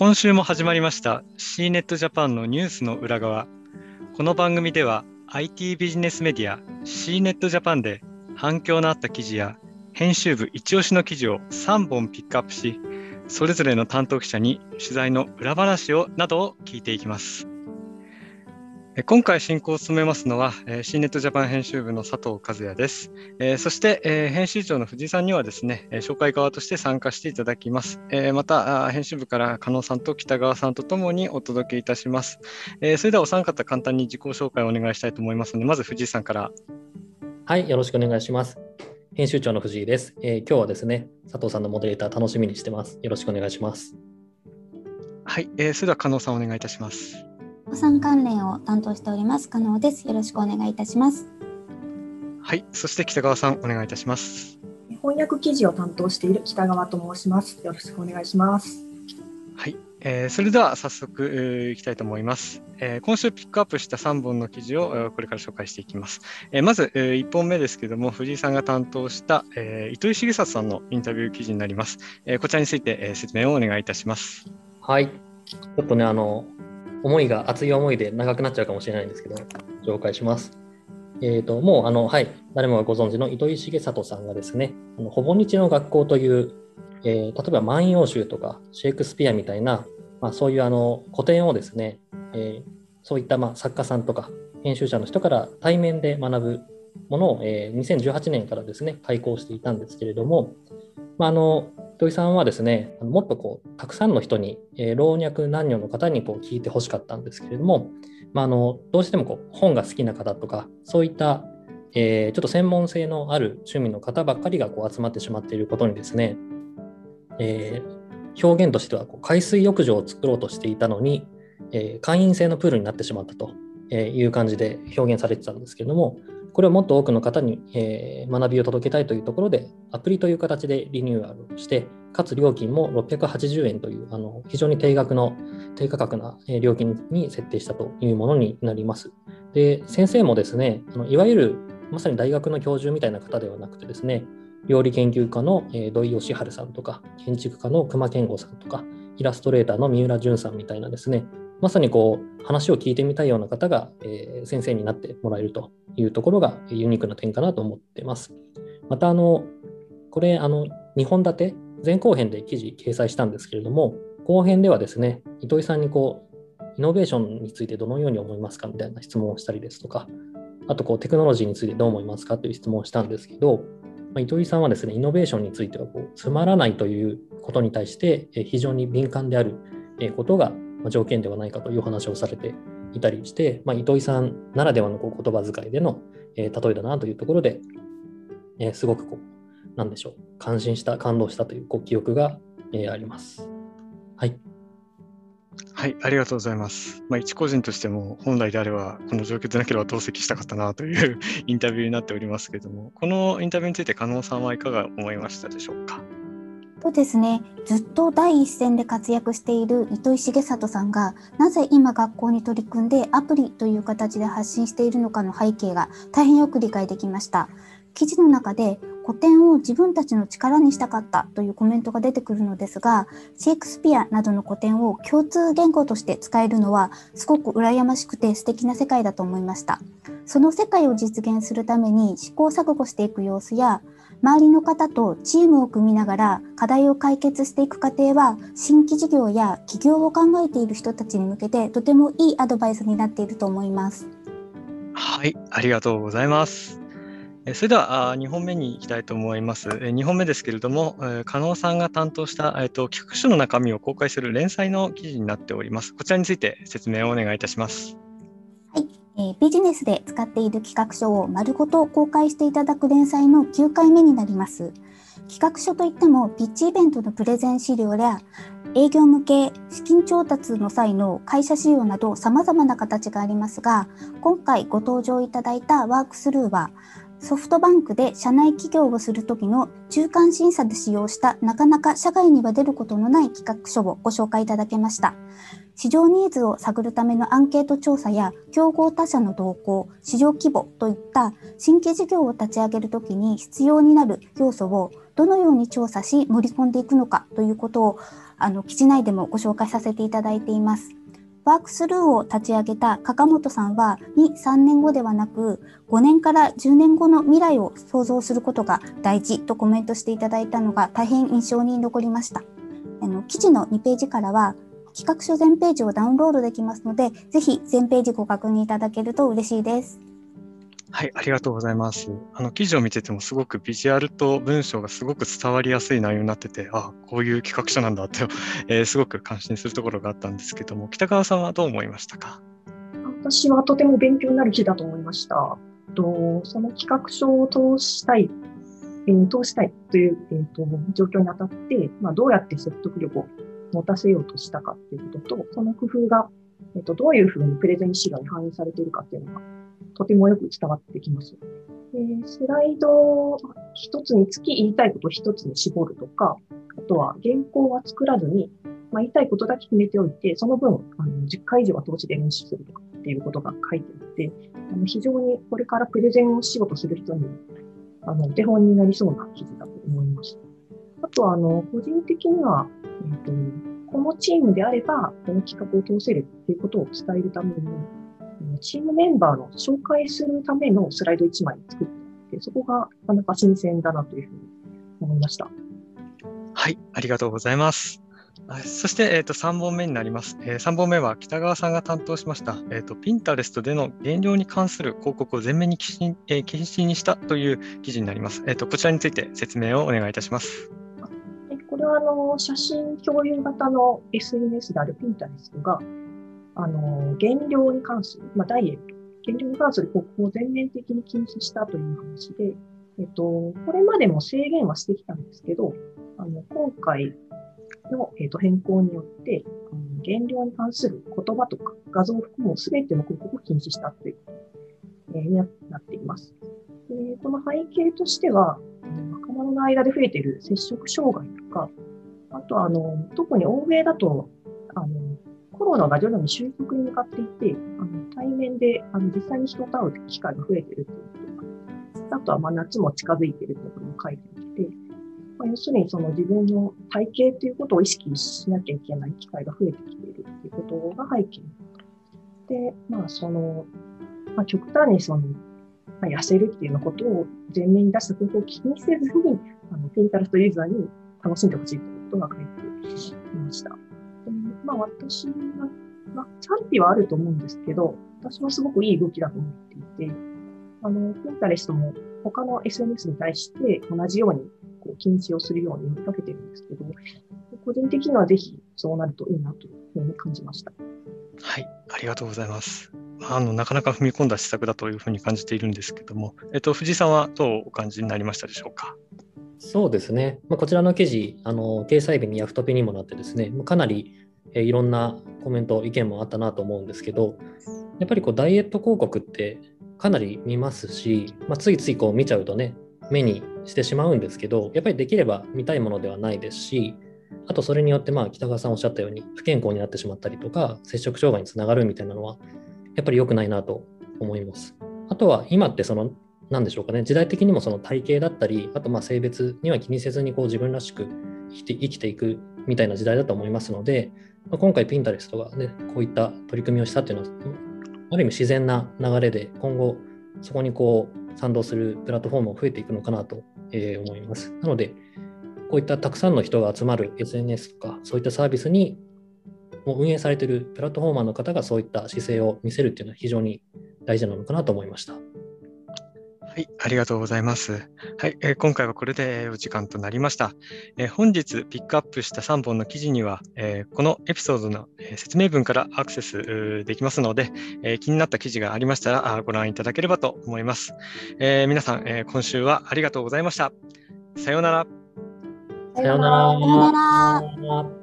今週も始まりました C ネットジャパンのニュースの裏側。この番組では IT ビジネスメディア C ネットジャパンで反響のあった記事や編集部一押しの記事を3本ピックアップし、それぞれの担当記者に取材の裏話をなどを聞いていきます。今回進行を務めますのは、シーネットジャパン編集部の佐藤和也です。そして、編集長の藤井さんにはですね、紹介側として参加していただきます。また、編集部から加納さんと北川さんとともにお届けいたします。それではお三方簡単に自己紹介をお願いしたいと思いますので、まず藤井さんから。はい、よろしくお願いします。編集長の藤井です。えー、今日はですね、佐藤さんのモデレーター楽しみにしてます。よろしくお願いします。はい、えー、それでは加納さんお願いいたします。予算関連を担当しております加納です。よろしくお願いいたします。はい、そして北川さんお願いいたします。翻訳記事を担当している北川と申します。よろしくお願いします。はい、えー、それでは早速、えー、いきたいと思います、えー、今週ピックアップした3本の記事を、えー、これから紹介していきます。えー、まず、えー、1本目ですけれども、藤井さんが担当した、えー、糸井重里さんのインタビュー記事になります。えー、こちらについて、えー、説明をお願いいたします。はい。ちょっとね、あの、思いが熱い思いで長くなっちゃうかもしれないんですけど、紹介します。えーと、もうあの、はい、誰もがご存知の糸井重里さんがですね、あのほぼ日の学校という、えー、例えば万葉集とかシェイクスピアみたいな、まあ、そういうあの古典をですね、えー、そういったまあ作家さんとか編集者の人から対面で学ぶものを、えー、2018年からですね、開講していたんですけれども、まあ、あの土井さんはですね、もっとこうたくさんの人に、えー、老若男女の方にこう聞いてほしかったんですけれども、まあ、あのどうしてもこう本が好きな方とか、そういった、えー、ちょっと専門性のある趣味の方ばっかりがこう集まってしまっていることにですね、えー、表現としてはこう海水浴場を作ろうとしていたのに、えー、会員制のプールになってしまったという感じで表現されてたんですけれども、これをもっと多くの方に、えー、学びを届けたいというところで、アプリという形でリニューアルして、かつ料金も680円というあの非常に低額の低価格な料金に設定したというものになります。で、先生もですね、あのいわゆるまさに大学の教授みたいな方ではなくてですね、料理研究家の土井善晴さんとか、建築家の熊健吾さんとか、イラストレーターの三浦淳さんみたいなですね、まさにこう話を聞いてみたいような方が、えー、先生になってもらえるというところがユニークな点かなと思ってます。またあのこれあの2本立て前後編で記事掲載したんですけれども後編ではですね糸井さんにこうイノベーションについてどのように思いますかみたいな質問をしたりですとかあとこうテクノロジーについてどう思いますかという質問をしたんですけど、まあ、糸井さんはですねイノベーションについてはこうつまらないということに対して非常に敏感であることが条件ではないかという話をされていたりして、まあ、糸井さんならではのこう言葉遣いでの、えー、例えだなというところで、えー、すごくこう、なんでしょう、感心した、感動したというこう記憶が、えー、あります。はい。はい、ありがとうございます。まあ、一個人としても本来であればこの状況でなければ同席したかったなという インタビューになっておりますけれども、このインタビューについて加納さんはいかが思いましたでしょうか？とですね、ずっと第一線で活躍している糸井重里さんが、なぜ今学校に取り組んでアプリという形で発信しているのかの背景が大変よく理解できました。記事の中で古典を自分たちの力にしたかったというコメントが出てくるのですが、シェイクスピアなどの古典を共通言語として使えるのはすごく羨ましくて素敵な世界だと思いました。その世界を実現するために試行錯誤していく様子や、周りの方とチームを組みながら課題を解決していく過程は新規事業や企業を考えている人たちに向けてとてもいいアドバイスになっていると思います。はい、ありがとうございます。それでは2本目に行きたいと思います。2本目ですけれども、加納さんが担当した、えっと、企画書の中身を公開する連載の記事になっております。こちらについて説明をお願いいたします。え、ビジネスで使っている企画書を丸ごと公開していただく連載の9回目になります。企画書といっても、ピッチイベントのプレゼン資料や、営業向け資金調達の際の会社資料など様々な形がありますが、今回ご登場いただいたワークスルーは、ソフトバンクで社内企業をするときの中間審査で使用したなかなか社外には出ることのない企画書をご紹介いただけました。市場ニーズを探るためのアンケート調査や競合他社の動向、市場規模といった新規事業を立ち上げるときに必要になる要素をどのように調査し盛り込んでいくのかということをあの記事内でもご紹介させていただいています。ワークスルーを立ち上げた加本さんは2、3年後ではなく5年から10年後の未来を想像することが大事とコメントしていただいたのが大変印象に残りました。あの記事の2ページからは企画書全ページをダウンロードできますので、ぜひ全ページご確認いただけると嬉しいです。はい、ありがとうございます。あの記事を見ててもすごくビジュアルと文章がすごく伝わりやすい内容になってて、あこういう企画書なんだって、えー、すごく感心するところがあったんですけども、北川さんはどう思いましたか？私はとても勉強になる記だと思いました。とその企画書を通したい、えー、通したいという、えーと、状況にあたって、まあ、どうやって説得力を持たせようとしたかっていうことと、その工夫が、えーと、どういうふうにプレゼン資料に反映されているかっていうのがとてもよく伝わってきます。でスライド一つにつき言いたいことを一つに絞るとか、あとは原稿は作らずに、まあ、言いたいことだけ決めておいて、その分あの10回以上は投資で練習するとかっていうことが書いてあって、あの非常にこれからプレゼンを仕事する人にあのお手本になりそうな記事だと思います。あとは、あの、個人的には、えっ、と、このチームであれば、この企画を通せるっていうことを伝えるために、チームメンバーの紹介するためのスライド1枚作って、そこがなかなか新鮮だなというふうに思いました。はい、ありがとうございます。そして、えー、と3本目になります、えー。3本目は北川さんが担当しました、えーと、ピンタレストでの減量に関する広告を全面に禁止,、えー、禁止にしたという記事になります。えーと、こちらについて説明をお願いいたします。これはあの写真共有型の SNS であるピンタレストが、あの、減量に関する、まあ、ダイエット、減量に関する広告を全面的に禁止したという話で、えっと、これまでも制限はしてきたんですけど、あの、今回の、えっと、変更によって、あの減量に関する言葉とか画像を含む全ての広告を禁止したという、えー、になっています。でこの背景としては、若者の間で増えている接触障害とか、あとあの、特に欧米だと、コロナが徐々に収束に向かっていて、あの対面であの実際に人と会う機会が増えているということあとはま夏も近づいてるということも書いてきて、まあ、要するにその自分の体型ということを意識しなきゃいけない機会が増えてきているということが背景にで、まあその、まあ、極端にその、まあ、痩せるっていうようなことを前面に出したことを気にせずに、あの、ピンタレストユーザーに楽しんでほしいということが書いていました。まあ私は、まあ、賛否はあると思うんですけど、私はすごくいい動きだと思っていて、あの、ピンタレストも他の SNS に対して同じようにこう禁止をするように呼びかけてるんですけど、個人的にはぜひそうなるといいなというふうに感じました。はい、ありがとうございます。あのなかなか踏み込んだ施策だというふうに感じているんですけども、えっと、藤井さんはどうお感じになりましたでしょうか？そうですね、まあ、こちらの記事、あの掲載日にヤフトピにもなってですね、かなりえいろんなコメント、意見もあったなと思うんですけど、やっぱりこうダイエット広告ってかなり見ますし、まあ、ついついこう見ちゃうとね、目にしてしまうんですけど、やっぱりできれば見たいものではないですし、あとそれによってまあ北川さんおっしゃったように不健康になってしまったりとか、摂食障害につながるみたいなのは、やっぱり良くないなと思います。あとは今ってその、なんでしょうかね、時代的にもその体型だったり、あとまあ性別には気にせずにこう自分らしく生きて生きていくみたいな時代だと思いますので、まあ、今回、ピンタレストが、ね、こういった取り組みをしたっていうのは、ある意味自然な流れで、今後、そこにこう賛同するプラットフォームも増えていくのかなと、思います。なので、こういったたくさんの人が集まる SNS とか、そういったサービスにもう運営されているプラットフォーマーの方がそういった姿勢を見せるっていうのは非常に大事なのかなと思いました。はい、ありがとうございます。はい、えー、今回はこれでお時間となりました。えー、本日ピックアップした3本の記事には、えー、このエピソードの説明文からアクセスできますので、え気になった記事がありましたらご覧いただければと思います。え皆さん、え今週はありがとうございました。さようなら。さようなら。さようなら。